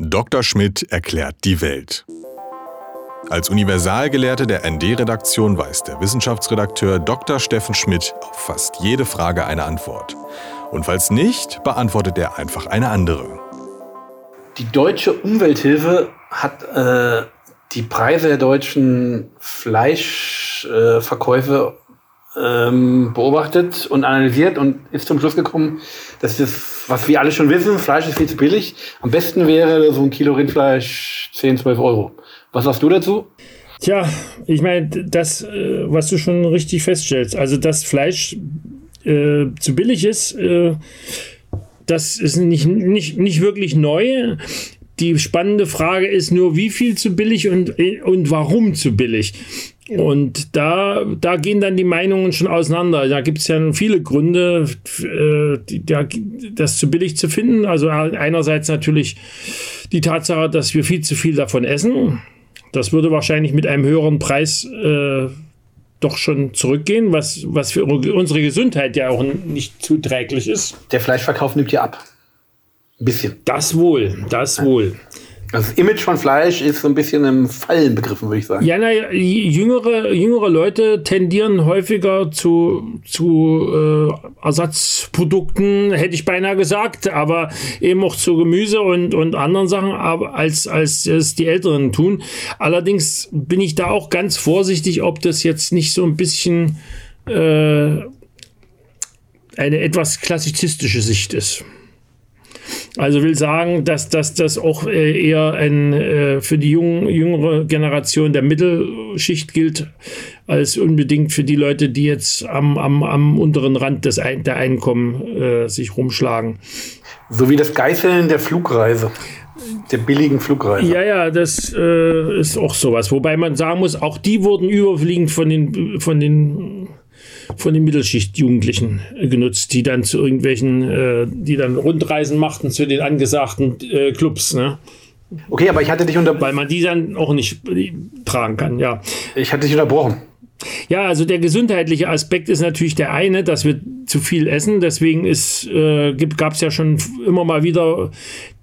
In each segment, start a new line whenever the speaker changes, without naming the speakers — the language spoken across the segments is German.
Dr. Schmidt erklärt die Welt. Als Universalgelehrte der ND-Redaktion weiß der Wissenschaftsredakteur Dr. Steffen Schmidt auf fast jede Frage eine Antwort. Und falls nicht, beantwortet er einfach eine andere.
Die deutsche Umwelthilfe hat äh, die Preise der deutschen Fleischverkäufe ähm, beobachtet und analysiert und ist zum Schluss gekommen, dass das, was wir alle schon wissen, Fleisch ist viel zu billig. Am besten wäre so ein Kilo Rindfleisch 10, 12 Euro. Was sagst du dazu?
Tja, ich meine, das, äh, was du schon richtig feststellst, also dass Fleisch äh, zu billig ist, äh, das ist nicht, nicht, nicht wirklich neu. Die spannende Frage ist nur, wie viel zu billig und, und warum zu billig. Und da, da gehen dann die Meinungen schon auseinander. Da gibt es ja viele Gründe, äh, das zu billig zu finden. Also einerseits natürlich die Tatsache, dass wir viel zu viel davon essen. Das würde wahrscheinlich mit einem höheren Preis äh, doch schon zurückgehen, was, was für unsere Gesundheit ja auch nicht zuträglich ist.
Der Fleischverkauf nimmt ja ab. Ein bisschen.
Das wohl, das wohl.
Das Image von Fleisch ist so ein bisschen im Fallen begriffen, würde ich sagen.
Ja, naja, jüngere, jüngere Leute tendieren häufiger zu, zu äh, Ersatzprodukten, hätte ich beinahe gesagt, aber eben auch zu Gemüse und, und anderen Sachen, aber als, als es die Älteren tun. Allerdings bin ich da auch ganz vorsichtig, ob das jetzt nicht so ein bisschen äh, eine etwas klassizistische Sicht ist. Also will sagen, dass, dass das auch äh, eher ein, äh, für die jung, jüngere Generation der Mittelschicht gilt, als unbedingt für die Leute, die jetzt am, am, am unteren Rand des der Einkommen äh, sich rumschlagen.
So wie das Geißeln der Flugreise der billigen Flugreise.
Ja, ja, das äh, ist auch sowas. Wobei man sagen muss, auch die wurden überwiegend von den, von den von den Mittelschicht-Jugendlichen genutzt, die dann zu irgendwelchen, äh, die dann Rundreisen machten zu den angesagten äh, Clubs. Ne?
Okay, aber ich hatte dich unter...
Weil man die dann auch nicht tragen kann, ja.
Ich hatte dich unterbrochen.
Ja, also der gesundheitliche Aspekt ist natürlich der eine, dass wir zu viel essen. Deswegen äh, gab es ja schon immer mal wieder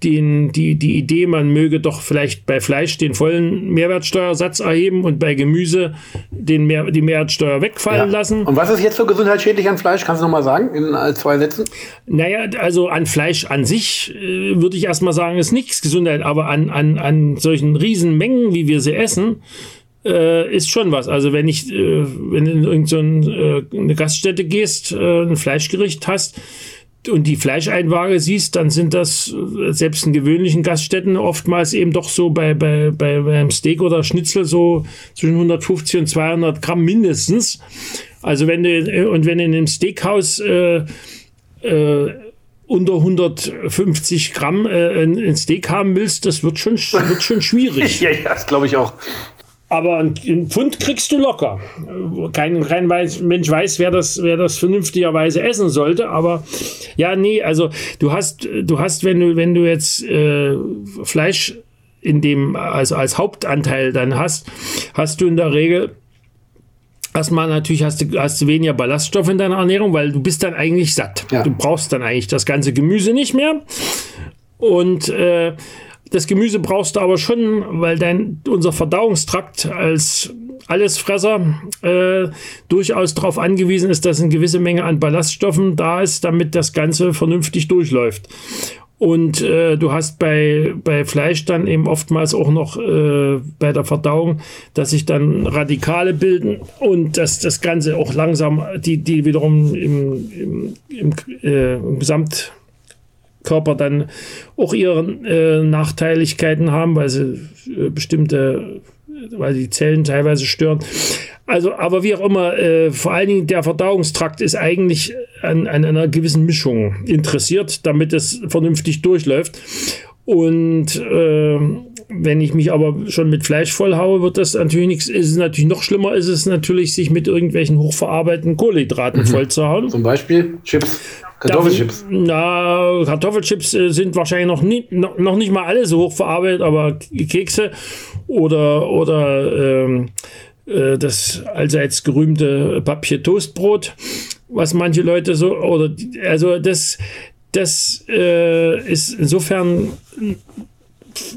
den, die, die Idee, man möge doch vielleicht bei Fleisch den vollen Mehrwertsteuersatz erheben und bei Gemüse den Mehr, die Mehrwertsteuer wegfallen ja. lassen.
Und was ist jetzt so gesundheitsschädlich an Fleisch? Kannst du noch mal sagen in äh, zwei Sätzen?
Naja, also an Fleisch an sich äh, würde ich erstmal sagen, ist nichts Gesundheit, aber an, an, an solchen Riesenmengen, wie wir sie essen, äh, ist schon was. Also wenn ich, äh, wenn du in irgendeine äh, Gaststätte gehst, äh, ein Fleischgericht hast und die Fleischeinwaage siehst, dann sind das äh, selbst in gewöhnlichen Gaststätten oftmals eben doch so bei, bei, bei beim Steak oder Schnitzel so zwischen 150 und 200 Gramm mindestens. Also wenn du, äh, und wenn du in einem Steakhouse unter 150 Gramm äh, ein Steak haben willst, das wird schon, wird schon schwierig.
ja, ja, das glaube ich auch.
Aber ein Pfund kriegst du locker. Kein, kein Mensch weiß, wer das, wer das vernünftigerweise essen sollte. Aber ja, nee, also du hast, du hast, wenn du, wenn du jetzt äh, Fleisch in dem, also als Hauptanteil dann hast, hast du in der Regel Erstmal natürlich hast du, hast du weniger Ballaststoffe in deiner Ernährung, weil du bist dann eigentlich satt. Ja. Du brauchst dann eigentlich das ganze Gemüse nicht mehr. Und äh, das Gemüse brauchst du aber schon, weil dein, unser Verdauungstrakt als Allesfresser äh, durchaus darauf angewiesen ist, dass eine gewisse Menge an Ballaststoffen da ist, damit das Ganze vernünftig durchläuft. Und äh, du hast bei, bei Fleisch dann eben oftmals auch noch äh, bei der Verdauung, dass sich dann Radikale bilden und dass das Ganze auch langsam, die, die wiederum im, im, im, äh, im Gesamt Körper dann auch ihre äh, Nachteiligkeiten haben, weil sie äh, bestimmte, weil die Zellen teilweise stören. Also, aber wie auch immer, äh, vor allen Dingen der Verdauungstrakt ist eigentlich an, an einer gewissen Mischung interessiert, damit es vernünftig durchläuft. Und äh, wenn ich mich aber schon mit Fleisch vollhaue, wird das natürlich nichts. Ist es natürlich noch schlimmer, ist es natürlich, sich mit irgendwelchen hochverarbeiteten Kohlenhydraten mhm. vollzuhauen.
Zum Beispiel Chips. Kartoffelchips.
Na, Kartoffelchips äh, sind wahrscheinlich noch, nie, noch, nicht mal alle so hoch verarbeitet, aber Kekse oder, oder ähm, äh, das allseits gerühmte Papier Toastbrot, was manche Leute so, oder also das, das äh, ist insofern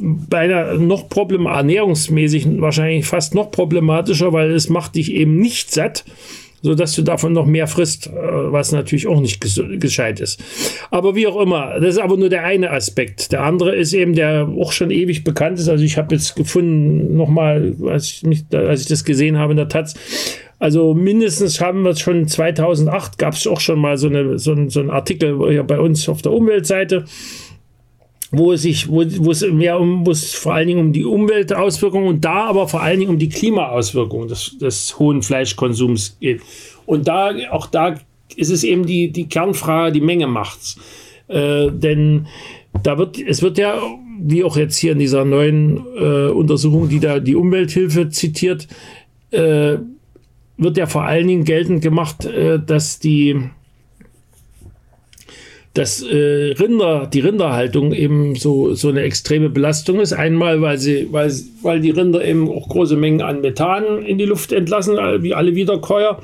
beinahe noch problem ernährungsmäßig wahrscheinlich fast noch problematischer, weil es macht dich eben nicht satt so dass du davon noch mehr frisst, äh, was natürlich auch nicht gescheit ist. Aber wie auch immer, das ist aber nur der eine Aspekt. Der andere ist eben, der auch schon ewig bekannt ist. Also ich habe jetzt gefunden, nochmal, als ich, als ich das gesehen habe in der Taz, also mindestens haben wir es schon 2008, gab es auch schon mal so, eine, so, so einen Artikel bei uns auf der Umweltseite wo es sich, wo, wo es mehr um, wo es vor allen Dingen um die Umweltauswirkungen und da aber vor allen Dingen um die Klimaauswirkungen des, des hohen Fleischkonsums geht. Und da, auch da ist es eben die, die Kernfrage, die Menge macht's. Äh, denn da wird, es wird ja, wie auch jetzt hier in dieser neuen äh, Untersuchung, die da die Umwelthilfe zitiert, äh, wird ja vor allen Dingen geltend gemacht, äh, dass die dass äh, Rinder, die Rinderhaltung eben so, so eine extreme Belastung ist. Einmal, weil sie, weil, weil die Rinder eben auch große Mengen an Methan in die Luft entlassen, wie alle Wiederkäuer.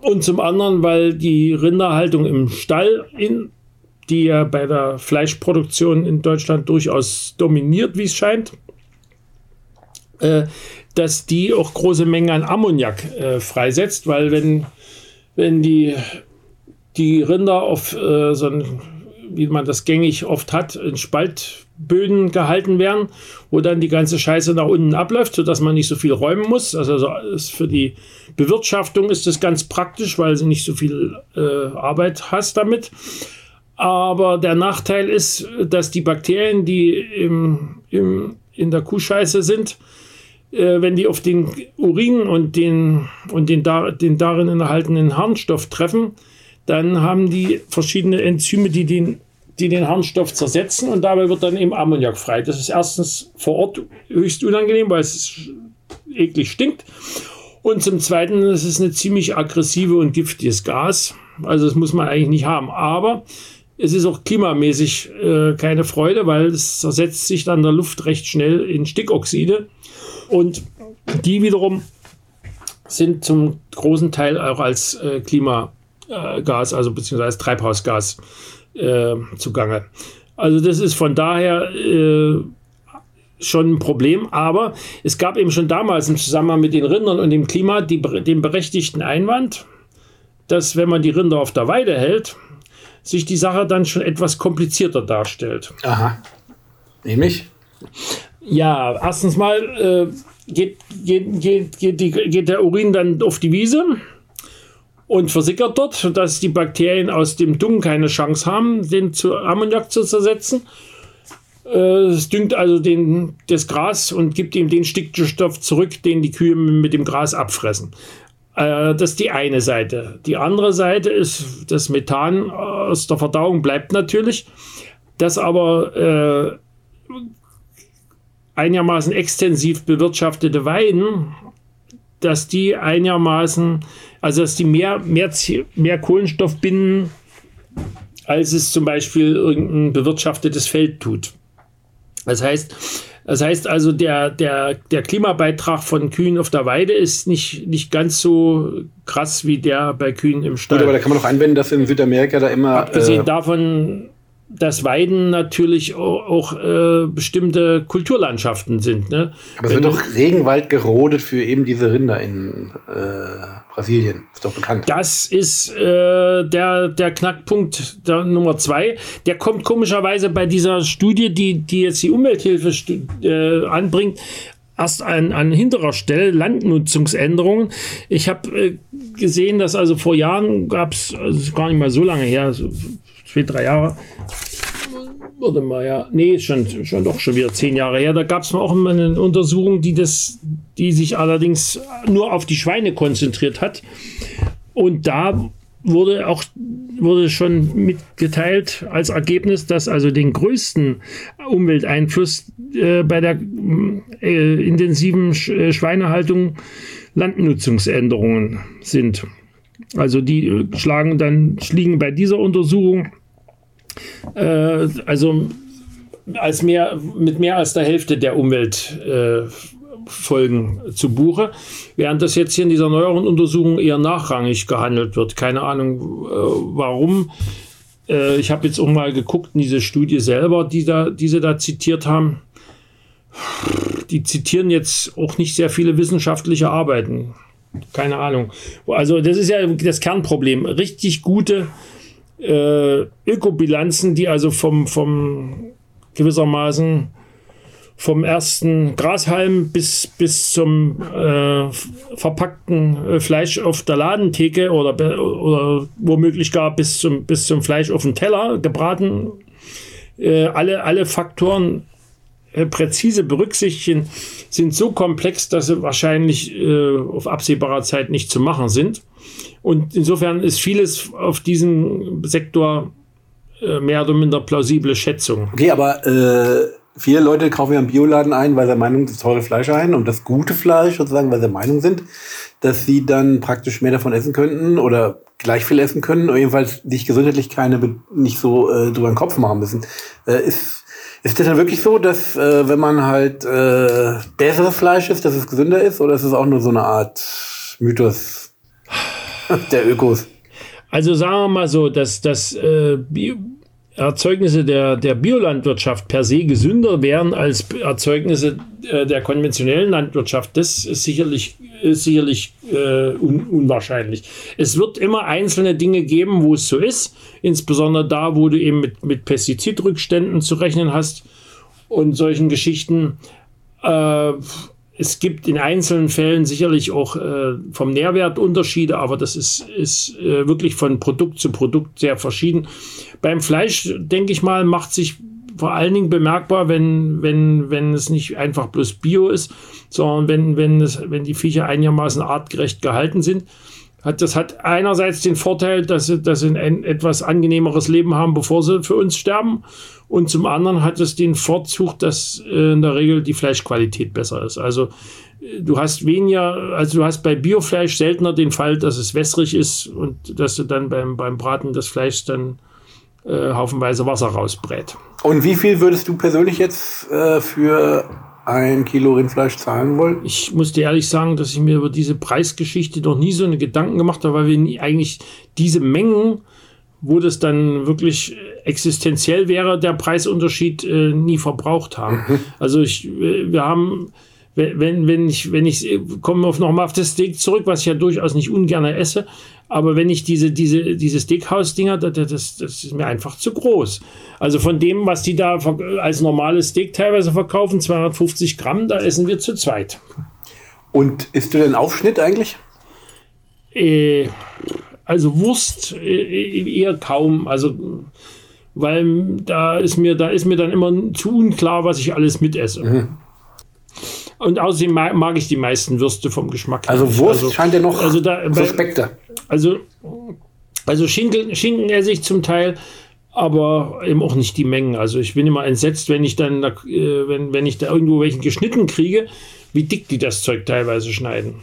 Und zum anderen, weil die Rinderhaltung im Stall, in, die ja bei der Fleischproduktion in Deutschland durchaus dominiert, wie es scheint, äh, dass die auch große Mengen an Ammoniak äh, freisetzt, weil wenn, wenn die die Rinder auf äh, so ein, wie man das gängig oft hat, in Spaltböden gehalten werden, wo dann die ganze Scheiße nach unten abläuft, sodass man nicht so viel räumen muss. Also, also für die Bewirtschaftung ist das ganz praktisch, weil sie nicht so viel äh, Arbeit hast damit. Aber der Nachteil ist, dass die Bakterien, die im, im, in der Kuhscheiße sind, äh, wenn die auf den Urin und den, und den, den darin enthaltenen Harnstoff treffen, dann haben die verschiedene Enzyme, die den, die den Harnstoff zersetzen und dabei wird dann eben Ammoniak frei. Das ist erstens vor Ort höchst unangenehm, weil es eklig stinkt. Und zum Zweiten ist es eine ziemlich aggressive und giftiges Gas. Also das muss man eigentlich nicht haben. Aber es ist auch klimamäßig äh, keine Freude, weil es zersetzt sich dann in der Luft recht schnell in Stickoxide. Und die wiederum sind zum großen Teil auch als äh, Klima äh, Gas, also beziehungsweise Treibhausgas äh, zugange. Also das ist von daher äh, schon ein Problem, aber es gab eben schon damals im Zusammenhang mit den Rindern und dem Klima die, den berechtigten Einwand, dass wenn man die Rinder auf der Weide hält, sich die Sache dann schon etwas komplizierter darstellt.
Aha. Nämlich?
Ja, erstens mal äh, geht, geht, geht, geht, die, geht der Urin dann auf die Wiese und versickert dort, sodass die Bakterien aus dem Dung keine Chance haben, den zu Ammoniak zu zersetzen. Äh, es düngt also den, das Gras und gibt ihm den Stickstoff zurück, den die Kühe mit dem Gras abfressen. Äh, das ist die eine Seite. Die andere Seite ist, das Methan aus der Verdauung bleibt natürlich, das aber äh, einigermaßen extensiv bewirtschaftete Weiden dass die einigermaßen, also dass die mehr, mehr, mehr Kohlenstoff binden, als es zum Beispiel irgendein bewirtschaftetes Feld tut. Das heißt, das heißt also, der, der, der Klimabeitrag von Kühen auf der Weide ist nicht, nicht ganz so krass wie der bei Kühen im Stall. Gut,
aber da kann man auch einwenden, dass in Südamerika da immer.
Abgesehen äh, davon dass Weiden natürlich auch, auch äh, bestimmte Kulturlandschaften sind. Ne?
Aber es wird doch Regenwald gerodet für eben diese Rinder in äh, Brasilien. Ist doch bekannt.
Das ist äh, der, der Knackpunkt der Nummer zwei. Der kommt komischerweise bei dieser Studie, die, die jetzt die Umwelthilfe äh, anbringt, erst an, an hinterer Stelle Landnutzungsänderungen. Ich habe äh, gesehen, dass also vor Jahren gab es, also gar nicht mal so lange her, so zwei, drei Jahre, Warte mal, ja. Nee, schon, schon doch schon wieder zehn Jahre her. Da gab es auch eine Untersuchung, die, das, die sich allerdings nur auf die Schweine konzentriert hat. Und da wurde auch wurde schon mitgeteilt als Ergebnis, dass also den größten Umwelteinfluss äh, bei der äh, intensiven Sch äh, Schweinehaltung Landnutzungsänderungen sind. Also die äh, schlagen dann liegen bei dieser Untersuchung äh, also als mehr, mit mehr als der Hälfte der Umweltfolgen äh, zu Buche, während das jetzt hier in dieser neueren Untersuchung eher nachrangig gehandelt wird. Keine Ahnung äh, warum. Äh, ich habe jetzt auch mal geguckt in diese Studie selber, die, da, die sie da zitiert haben. die zitieren jetzt auch nicht sehr viele wissenschaftliche Arbeiten. Keine Ahnung. Also das ist ja das Kernproblem. Richtig gute äh, Ökobilanzen, die also vom, vom gewissermaßen vom ersten Grashalm bis, bis zum äh, verpackten äh, Fleisch auf der Ladentheke oder, oder womöglich gar bis zum, bis zum Fleisch auf dem Teller gebraten. Äh, alle, alle Faktoren äh, präzise berücksichtigen, sind so komplex, dass sie wahrscheinlich äh, auf absehbarer Zeit nicht zu machen sind. Und insofern ist vieles auf diesem Sektor äh, mehr oder minder plausible Schätzung.
Okay, aber äh, viele Leute kaufen ja im Bioladen ein, weil sie der Meinung das teure Fleisch ein und das gute Fleisch sozusagen, weil sie der Meinung sind, dass sie dann praktisch mehr davon essen könnten oder gleich viel essen können oder jedenfalls sich gesundheitlich keine nicht so äh, drüber den Kopf machen müssen. Äh, ist ist das dann wirklich so, dass äh, wenn man halt äh, besseres Fleisch isst, dass es gesünder ist? Oder ist es auch nur so eine Art Mythos der Ökos?
Also sagen wir mal so, dass das äh, Erzeugnisse der, der Biolandwirtschaft per se gesünder wären als Erzeugnisse äh, der konventionellen Landwirtschaft. Das ist sicherlich, ist sicherlich äh, un, unwahrscheinlich. Es wird immer einzelne Dinge geben, wo es so ist, insbesondere da, wo du eben mit, mit Pestizidrückständen zu rechnen hast und solchen Geschichten. Äh, es gibt in einzelnen Fällen sicherlich auch äh, vom Nährwert Unterschiede, aber das ist, ist äh, wirklich von Produkt zu Produkt sehr verschieden. Beim Fleisch, denke ich mal, macht sich vor allen Dingen bemerkbar, wenn, wenn, wenn es nicht einfach bloß Bio ist, sondern wenn, wenn, es, wenn die Viecher einigermaßen artgerecht gehalten sind. Das hat einerseits den Vorteil, dass sie, dass sie ein etwas angenehmeres Leben haben, bevor sie für uns sterben. Und zum anderen hat es den Vorzug, dass äh, in der Regel die Fleischqualität besser ist. Also äh, du hast weniger, also du hast bei Biofleisch seltener den Fall, dass es wässrig ist und dass du dann beim, beim Braten das Fleisch dann äh, haufenweise Wasser rausbrät.
Und wie viel würdest du persönlich jetzt äh, für ein Kilo Rindfleisch zahlen wollen?
Ich muss dir ehrlich sagen, dass ich mir über diese Preisgeschichte noch nie so eine Gedanken gemacht habe, weil wir nie eigentlich diese Mengen wo das dann wirklich existenziell wäre, der Preisunterschied äh, nie verbraucht haben. Mhm. Also ich, äh, wir haben, wenn, wenn ich, wenn ich, komme auf nochmal auf das Steak zurück, was ich ja durchaus nicht ungern esse, aber wenn ich diese, diese, diese Steakhouse-Dinger, das, das, das ist mir einfach zu groß. Also von dem, was die da als normales Steak teilweise verkaufen, 250 Gramm, da essen wir zu zweit.
Und isst du den Aufschnitt eigentlich?
Äh, also Wurst äh, eher kaum. Also weil da ist mir, da ist mir dann immer zu unklar, was ich alles mitesse. Mhm. Und außerdem mag, mag, ich die meisten Würste vom Geschmack.
Also Wurst also, scheint ja noch also da, suspekter.
Also, also Schinken, Schinken esse ich zum Teil, aber eben auch nicht die Mengen. Also ich bin immer entsetzt, wenn ich dann, äh, wenn, wenn ich da irgendwo welchen geschnitten kriege, wie dick die das Zeug teilweise schneiden.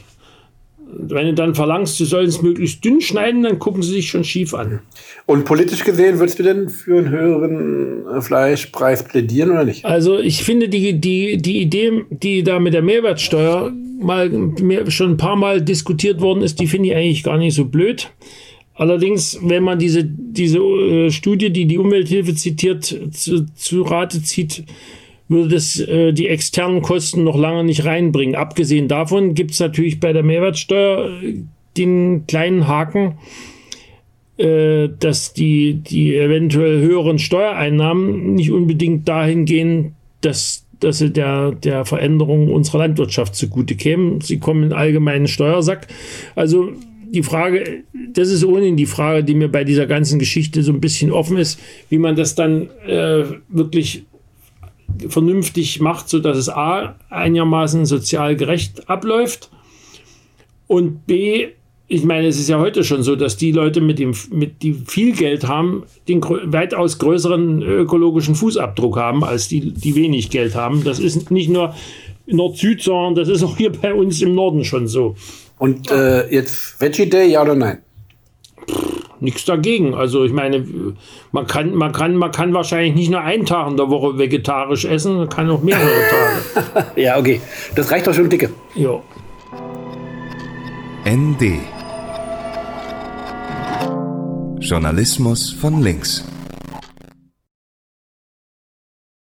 Wenn du dann verlangst, sie sollen es möglichst dünn schneiden, dann gucken sie sich schon schief an.
Und politisch gesehen, würdest du denn für einen höheren äh, Fleischpreis plädieren oder nicht?
Also ich finde die, die, die Idee, die da mit der Mehrwertsteuer mal mehr, schon ein paar Mal diskutiert worden ist, die finde ich eigentlich gar nicht so blöd. Allerdings, wenn man diese, diese äh, Studie, die die Umwelthilfe zitiert, zu, zu Rate zieht, würde das äh, die externen Kosten noch lange nicht reinbringen. Abgesehen davon gibt es natürlich bei der Mehrwertsteuer äh, den kleinen Haken, äh, dass die, die eventuell höheren Steuereinnahmen nicht unbedingt dahin gehen, dass, dass sie der, der Veränderung unserer Landwirtschaft zugute kämen. Sie kommen in allgemeinen Steuersack. Also die Frage, das ist ohnehin die Frage, die mir bei dieser ganzen Geschichte so ein bisschen offen ist, wie man das dann äh, wirklich vernünftig macht, sodass es A einigermaßen sozial gerecht abläuft und B, ich meine, es ist ja heute schon so, dass die Leute, mit dem, mit, die viel Geld haben, den weitaus größeren ökologischen Fußabdruck haben, als die, die wenig Geld haben. Das ist nicht nur Nord-Süd, sondern das ist auch hier bei uns im Norden schon so.
Und äh, jetzt Veggie Day, ja oder nein?
Nichts dagegen. Also ich meine, man kann, man kann, man kann wahrscheinlich nicht nur einen Tag in der Woche vegetarisch essen, man kann auch mehrere
Tage. ja, okay. Das reicht doch schon dicke.
Ja.
ND Journalismus von links.